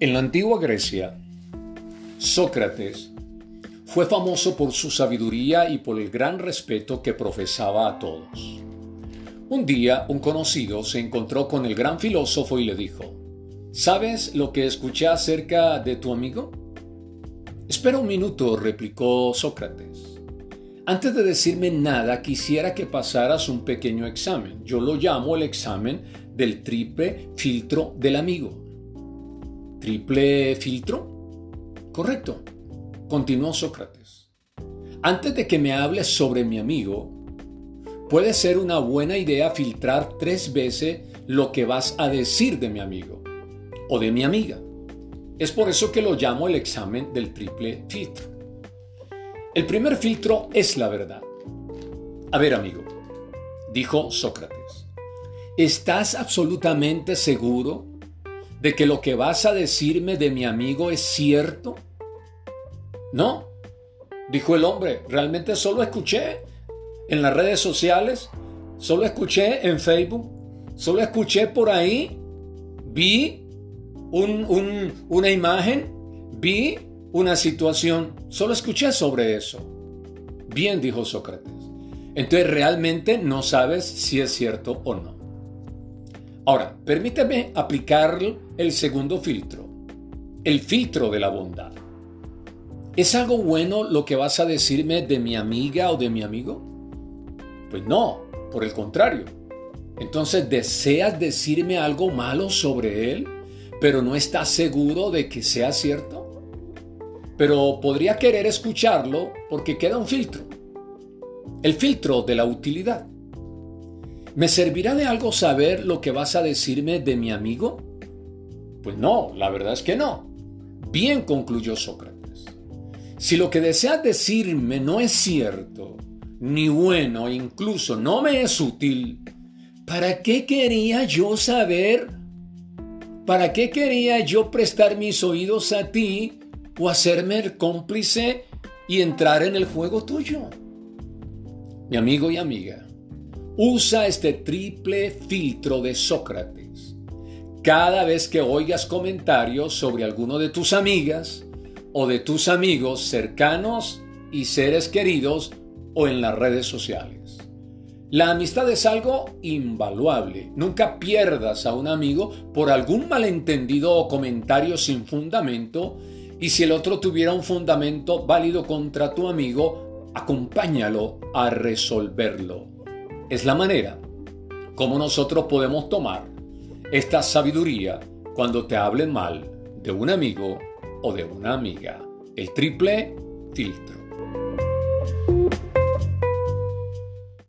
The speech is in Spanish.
En la antigua Grecia, Sócrates fue famoso por su sabiduría y por el gran respeto que profesaba a todos. Un día un conocido se encontró con el gran filósofo y le dijo, ¿Sabes lo que escuché acerca de tu amigo? Espera un minuto, replicó Sócrates. Antes de decirme nada, quisiera que pasaras un pequeño examen. Yo lo llamo el examen del triple filtro del amigo. ¿Triple filtro? Correcto, continuó Sócrates. Antes de que me hables sobre mi amigo, puede ser una buena idea filtrar tres veces lo que vas a decir de mi amigo o de mi amiga. Es por eso que lo llamo el examen del triple filtro. El primer filtro es la verdad. A ver, amigo, dijo Sócrates, ¿estás absolutamente seguro de que lo que vas a decirme de mi amigo es cierto? No, dijo el hombre, realmente solo escuché en las redes sociales, solo escuché en Facebook, solo escuché por ahí, vi una imagen, vi una situación, solo escuché sobre eso. Bien, dijo Sócrates. Entonces realmente no sabes si es cierto o no. Ahora, permíteme aplicar el segundo filtro, el filtro de la bondad. ¿Es algo bueno lo que vas a decirme de mi amiga o de mi amigo? Pues no, por el contrario. Entonces, ¿deseas decirme algo malo sobre él, pero no estás seguro de que sea cierto? Pero podría querer escucharlo porque queda un filtro. El filtro de la utilidad. ¿Me servirá de algo saber lo que vas a decirme de mi amigo? Pues no, la verdad es que no. Bien concluyó Sócrates. Si lo que deseas decirme no es cierto, ni bueno, incluso no me es útil, ¿para qué quería yo saber? ¿Para qué quería yo prestar mis oídos a ti o hacerme el cómplice y entrar en el juego tuyo? Mi amigo y amiga, Usa este triple filtro de Sócrates. Cada vez que oigas comentarios sobre alguno de tus amigas o de tus amigos cercanos y seres queridos o en las redes sociales. La amistad es algo invaluable. Nunca pierdas a un amigo por algún malentendido o comentario sin fundamento y si el otro tuviera un fundamento válido contra tu amigo, acompáñalo a resolverlo es la manera como nosotros podemos tomar esta sabiduría cuando te hablen mal de un amigo o de una amiga. El triple filtro.